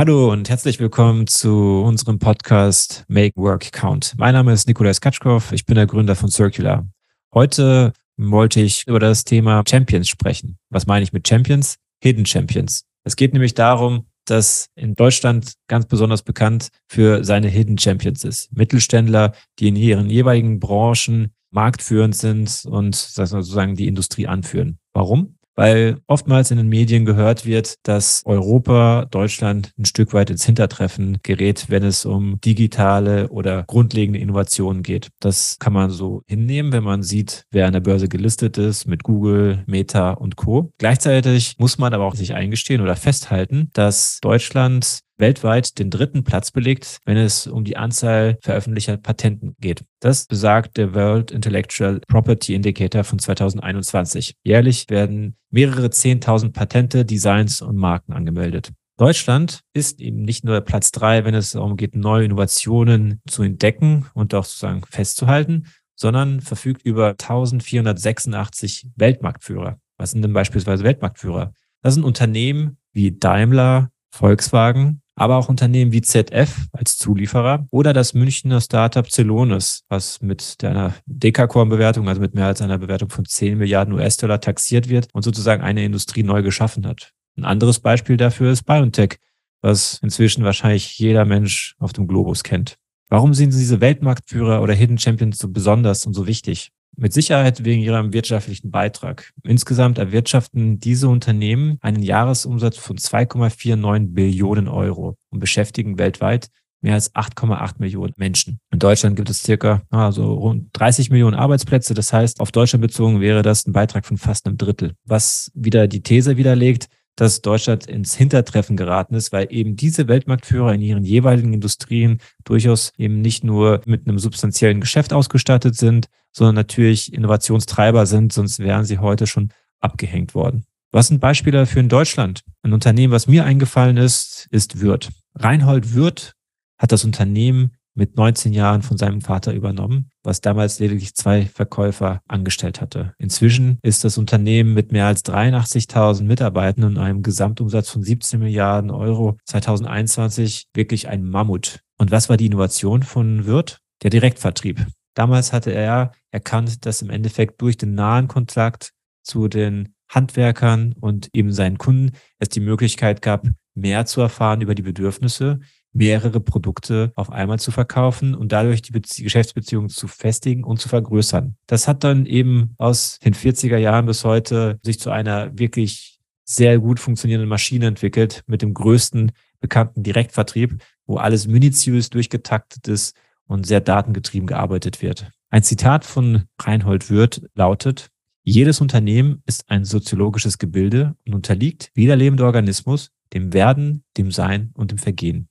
Hallo und herzlich willkommen zu unserem Podcast Make Work Count. Mein Name ist Nikolaus Katschkow, ich bin der Gründer von Circular. Heute wollte ich über das Thema Champions sprechen. Was meine ich mit Champions? Hidden Champions. Es geht nämlich darum, dass in Deutschland ganz besonders bekannt für seine Hidden Champions ist. Mittelständler, die in ihren jeweiligen Branchen marktführend sind und sozusagen die Industrie anführen. Warum? Weil oftmals in den Medien gehört wird, dass Europa, Deutschland ein Stück weit ins Hintertreffen gerät, wenn es um digitale oder grundlegende Innovationen geht. Das kann man so hinnehmen, wenn man sieht, wer an der Börse gelistet ist mit Google, Meta und Co. Gleichzeitig muss man aber auch sich eingestehen oder festhalten, dass Deutschland weltweit den dritten Platz belegt, wenn es um die Anzahl veröffentlichter Patenten geht. Das besagt der World Intellectual Property Indicator von 2021. Jährlich werden mehrere Zehntausend Patente, Designs und Marken angemeldet. Deutschland ist eben nicht nur Platz drei, wenn es darum geht, neue Innovationen zu entdecken und auch sozusagen festzuhalten, sondern verfügt über 1486 Weltmarktführer. Was sind denn beispielsweise Weltmarktführer? Das sind Unternehmen wie Daimler, Volkswagen, aber auch Unternehmen wie ZF als Zulieferer oder das Münchner Startup Celonis, was mit einer Dekakorn-Bewertung, also mit mehr als einer Bewertung von 10 Milliarden US-Dollar taxiert wird und sozusagen eine Industrie neu geschaffen hat. Ein anderes Beispiel dafür ist BioNTech, was inzwischen wahrscheinlich jeder Mensch auf dem Globus kennt. Warum sind diese Weltmarktführer oder Hidden Champions so besonders und so wichtig? Mit Sicherheit wegen ihrem wirtschaftlichen Beitrag. Insgesamt erwirtschaften diese Unternehmen einen Jahresumsatz von 2,49 Billionen Euro und beschäftigen weltweit mehr als 8,8 Millionen Menschen. In Deutschland gibt es circa also rund 30 Millionen Arbeitsplätze. Das heißt, auf Deutschland bezogen wäre das ein Beitrag von fast einem Drittel, was wieder die These widerlegt, dass Deutschland ins Hintertreffen geraten ist, weil eben diese Weltmarktführer in ihren jeweiligen Industrien durchaus eben nicht nur mit einem substanziellen Geschäft ausgestattet sind, sondern natürlich Innovationstreiber sind, sonst wären sie heute schon abgehängt worden. Was sind Beispiele dafür in Deutschland? Ein Unternehmen, was mir eingefallen ist, ist Würth. Reinhold Würth hat das Unternehmen mit 19 Jahren von seinem Vater übernommen, was damals lediglich zwei Verkäufer angestellt hatte. Inzwischen ist das Unternehmen mit mehr als 83.000 Mitarbeitern und einem Gesamtumsatz von 17 Milliarden Euro 2021 wirklich ein Mammut. Und was war die Innovation von Wirth? Der Direktvertrieb. Damals hatte er erkannt, dass im Endeffekt durch den nahen Kontakt zu den Handwerkern und eben seinen Kunden es die Möglichkeit gab, mehr zu erfahren über die Bedürfnisse, mehrere Produkte auf einmal zu verkaufen und dadurch die Bezie Geschäftsbeziehungen zu festigen und zu vergrößern. Das hat dann eben aus den 40er Jahren bis heute sich zu einer wirklich sehr gut funktionierenden Maschine entwickelt mit dem größten bekannten Direktvertrieb, wo alles minutiös durchgetaktet ist und sehr datengetrieben gearbeitet wird. Ein Zitat von Reinhold Wirth lautet, jedes Unternehmen ist ein soziologisches Gebilde und unterliegt wie der lebende Organismus dem Werden, dem Sein und dem Vergehen.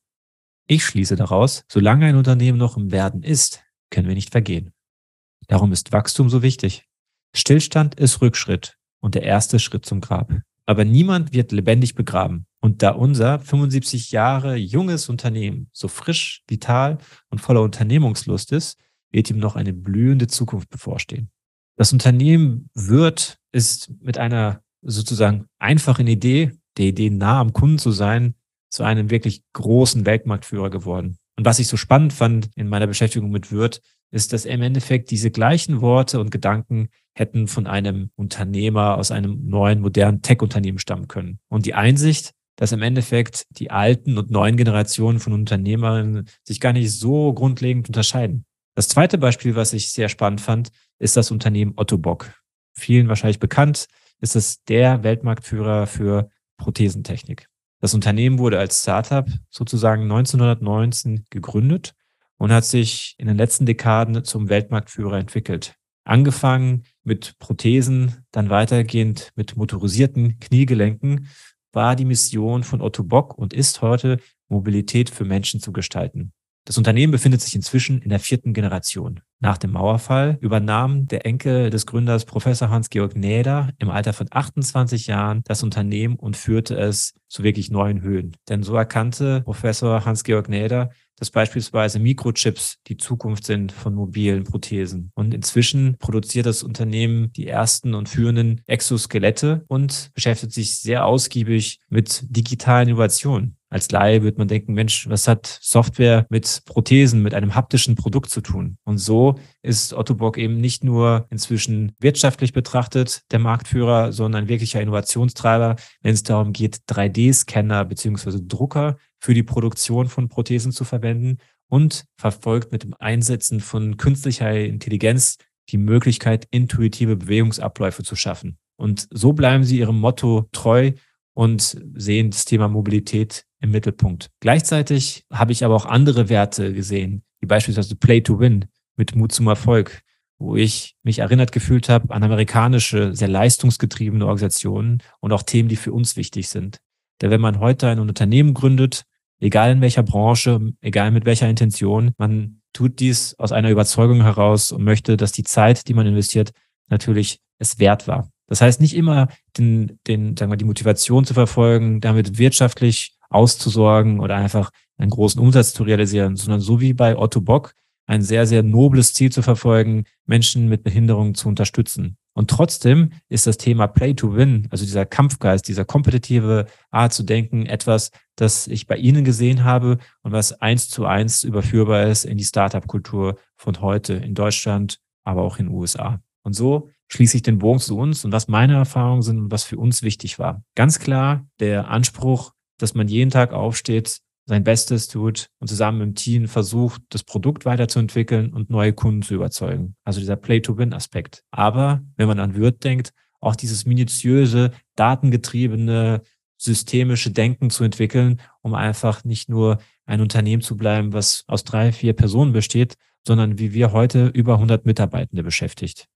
Ich schließe daraus, solange ein Unternehmen noch im Werden ist, können wir nicht vergehen. Darum ist Wachstum so wichtig. Stillstand ist Rückschritt und der erste Schritt zum Grab. Aber niemand wird lebendig begraben. Und da unser 75 Jahre junges Unternehmen so frisch, vital und voller Unternehmungslust ist, wird ihm noch eine blühende Zukunft bevorstehen. Das Unternehmen wird, ist mit einer sozusagen einfachen Idee, der Idee nah am Kunden zu sein, zu einem wirklich großen Weltmarktführer geworden. Und was ich so spannend fand in meiner Beschäftigung mit Wirt, ist, dass im Endeffekt diese gleichen Worte und Gedanken hätten von einem Unternehmer aus einem neuen, modernen Tech-Unternehmen stammen können. Und die Einsicht, dass im Endeffekt die alten und neuen Generationen von Unternehmern sich gar nicht so grundlegend unterscheiden. Das zweite Beispiel, was ich sehr spannend fand, ist das Unternehmen Otto Bock. Vielen wahrscheinlich bekannt ist es der Weltmarktführer für Prothesentechnik. Das Unternehmen wurde als Startup sozusagen 1919 gegründet und hat sich in den letzten Dekaden zum Weltmarktführer entwickelt. Angefangen mit Prothesen, dann weitergehend mit motorisierten Kniegelenken, war die Mission von Otto Bock und ist heute Mobilität für Menschen zu gestalten. Das Unternehmen befindet sich inzwischen in der vierten Generation. Nach dem Mauerfall übernahm der Enkel des Gründers Professor Hans-Georg Näder im Alter von 28 Jahren das Unternehmen und führte es zu wirklich neuen Höhen. Denn so erkannte Professor Hans-Georg Näder, dass beispielsweise Mikrochips die Zukunft sind von mobilen Prothesen. Und inzwischen produziert das Unternehmen die ersten und führenden Exoskelette und beschäftigt sich sehr ausgiebig mit digitalen Innovationen. Als Laie wird man denken, Mensch, was hat Software mit Prothesen, mit einem haptischen Produkt zu tun? Und so ist Otto Bock eben nicht nur inzwischen wirtschaftlich betrachtet der Marktführer, sondern ein wirklicher Innovationstreiber, wenn es darum geht, 3D-Scanner beziehungsweise Drucker für die Produktion von Prothesen zu verwenden und verfolgt mit dem Einsetzen von künstlicher Intelligenz die Möglichkeit, intuitive Bewegungsabläufe zu schaffen. Und so bleiben sie ihrem Motto treu und sehen das Thema Mobilität im Mittelpunkt. Gleichzeitig habe ich aber auch andere Werte gesehen, wie beispielsweise Play to Win mit Mut zum Erfolg, wo ich mich erinnert gefühlt habe an amerikanische, sehr leistungsgetriebene Organisationen und auch Themen, die für uns wichtig sind. Denn wenn man heute ein Unternehmen gründet, egal in welcher Branche, egal mit welcher Intention, man tut dies aus einer Überzeugung heraus und möchte, dass die Zeit, die man investiert, natürlich es wert war. Das heißt, nicht immer den, den, sagen wir, die Motivation zu verfolgen, damit wirtschaftlich auszusorgen oder einfach einen großen Umsatz zu realisieren, sondern so wie bei Otto Bock ein sehr, sehr nobles Ziel zu verfolgen, Menschen mit Behinderungen zu unterstützen. Und trotzdem ist das Thema Play to Win, also dieser Kampfgeist, dieser kompetitive Art zu denken, etwas, das ich bei Ihnen gesehen habe und was eins zu eins überführbar ist in die Startup-Kultur von heute in Deutschland, aber auch in den USA. Und so schließe ich den Bogen zu uns und was meine Erfahrungen sind und was für uns wichtig war. Ganz klar der Anspruch, dass man jeden Tag aufsteht, sein Bestes tut und zusammen im Team versucht, das Produkt weiterzuentwickeln und neue Kunden zu überzeugen. Also dieser Play-to-Win-Aspekt. Aber wenn man an Wirt denkt, auch dieses minutiöse, datengetriebene, systemische Denken zu entwickeln, um einfach nicht nur ein Unternehmen zu bleiben, was aus drei, vier Personen besteht, sondern wie wir heute über 100 Mitarbeitende beschäftigt.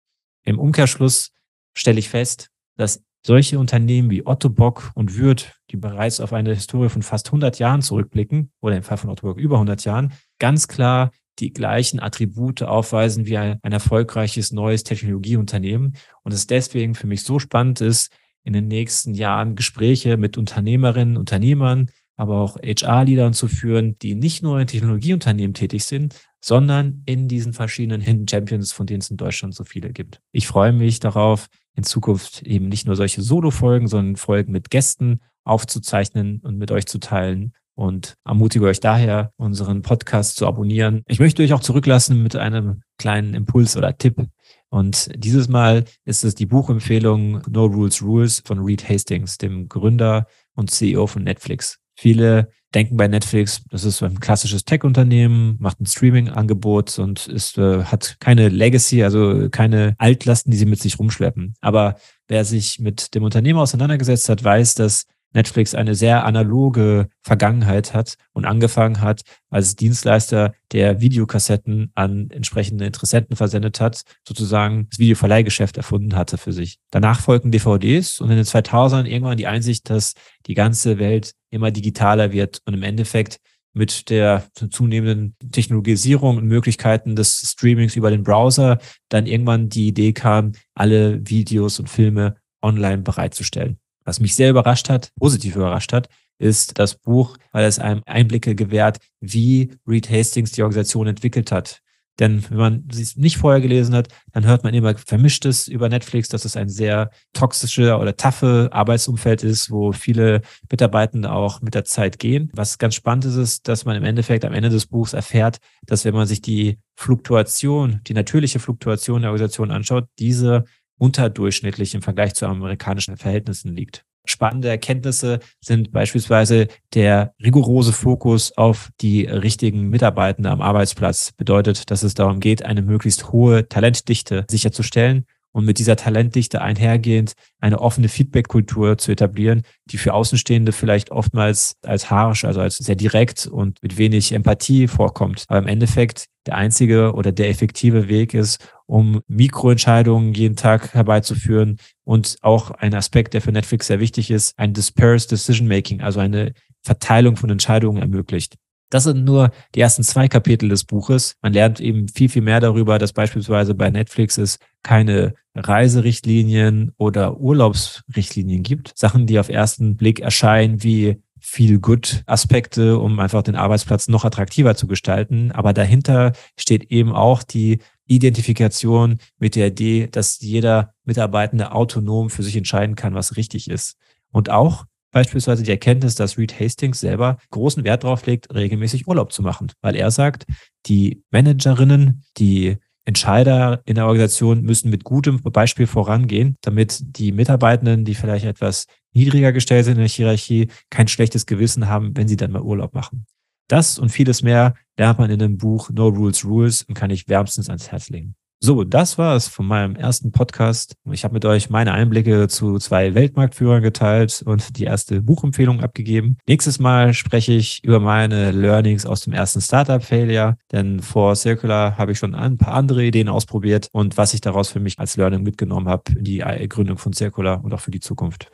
Im Umkehrschluss stelle ich fest, dass solche Unternehmen wie Otto Bock und Würth, die bereits auf eine Historie von fast 100 Jahren zurückblicken, oder im Fall von Otto Bock über 100 Jahren, ganz klar die gleichen Attribute aufweisen wie ein, ein erfolgreiches neues Technologieunternehmen. Und es deswegen für mich so spannend ist, in den nächsten Jahren Gespräche mit Unternehmerinnen, Unternehmern, aber auch HR-Leadern zu führen, die nicht nur in Technologieunternehmen tätig sind, sondern in diesen verschiedenen Hidden Champions, von denen es in Deutschland so viele gibt. Ich freue mich darauf, in Zukunft eben nicht nur solche Solo-Folgen, sondern Folgen mit Gästen aufzuzeichnen und mit euch zu teilen und ermutige euch daher, unseren Podcast zu abonnieren. Ich möchte euch auch zurücklassen mit einem kleinen Impuls oder Tipp. Und dieses Mal ist es die Buchempfehlung No Rules Rules von Reed Hastings, dem Gründer und CEO von Netflix. Viele denken bei Netflix, das ist ein klassisches Tech-Unternehmen, macht ein Streaming-Angebot und ist, äh, hat keine Legacy, also keine Altlasten, die sie mit sich rumschleppen. Aber wer sich mit dem Unternehmen auseinandergesetzt hat, weiß, dass Netflix eine sehr analoge Vergangenheit hat und angefangen hat als Dienstleister, der Videokassetten an entsprechende Interessenten versendet hat, sozusagen das Videoverleihgeschäft erfunden hatte für sich. Danach folgten DVDs und in den 2000ern irgendwann die Einsicht, dass die ganze Welt immer digitaler wird und im Endeffekt mit der zunehmenden Technologisierung und Möglichkeiten des Streamings über den Browser dann irgendwann die Idee kam, alle Videos und Filme online bereitzustellen. Was mich sehr überrascht hat, positiv überrascht hat, ist das Buch, weil es einem Einblicke gewährt, wie Reed Hastings die Organisation entwickelt hat. Denn wenn man es nicht vorher gelesen hat, dann hört man immer Vermischtes über Netflix, dass es ein sehr toxische oder taffe Arbeitsumfeld ist, wo viele Mitarbeitende auch mit der Zeit gehen. Was ganz spannend ist, ist, dass man im Endeffekt am Ende des Buchs erfährt, dass wenn man sich die Fluktuation, die natürliche Fluktuation der Organisation anschaut, diese unterdurchschnittlich im Vergleich zu amerikanischen Verhältnissen liegt. Spannende Erkenntnisse sind beispielsweise der rigorose Fokus auf die richtigen Mitarbeitenden am Arbeitsplatz. Bedeutet, dass es darum geht, eine möglichst hohe Talentdichte sicherzustellen und mit dieser Talentdichte einhergehend eine offene Feedback-Kultur zu etablieren, die für Außenstehende vielleicht oftmals als harsch, also als sehr direkt und mit wenig Empathie vorkommt. Aber im Endeffekt der einzige oder der effektive Weg ist, um Mikroentscheidungen jeden Tag herbeizuführen und auch ein Aspekt, der für Netflix sehr wichtig ist, ein dispersed decision making, also eine Verteilung von Entscheidungen ermöglicht. Das sind nur die ersten zwei Kapitel des Buches. Man lernt eben viel, viel mehr darüber, dass beispielsweise bei Netflix es keine Reiserichtlinien oder Urlaubsrichtlinien gibt. Sachen, die auf ersten Blick erscheinen wie viel good Aspekte, um einfach den Arbeitsplatz noch attraktiver zu gestalten. Aber dahinter steht eben auch die Identifikation mit der Idee, dass jeder Mitarbeitende autonom für sich entscheiden kann, was richtig ist. Und auch beispielsweise die Erkenntnis, dass Reed Hastings selber großen Wert darauf legt, regelmäßig Urlaub zu machen, weil er sagt, die Managerinnen, die Entscheider in der Organisation müssen mit gutem Beispiel vorangehen, damit die Mitarbeitenden, die vielleicht etwas niedriger gestellt sind in der Hierarchie, kein schlechtes Gewissen haben, wenn sie dann mal Urlaub machen. Das und vieles mehr lernt man in dem Buch No Rules Rules und kann ich wärmstens ans Herz legen. So, das war es von meinem ersten Podcast. Ich habe mit euch meine Einblicke zu zwei Weltmarktführern geteilt und die erste Buchempfehlung abgegeben. Nächstes Mal spreche ich über meine Learnings aus dem ersten Startup-Failure, denn vor Circular habe ich schon ein paar andere Ideen ausprobiert und was ich daraus für mich als Learning mitgenommen habe, in die Gründung von Circular und auch für die Zukunft.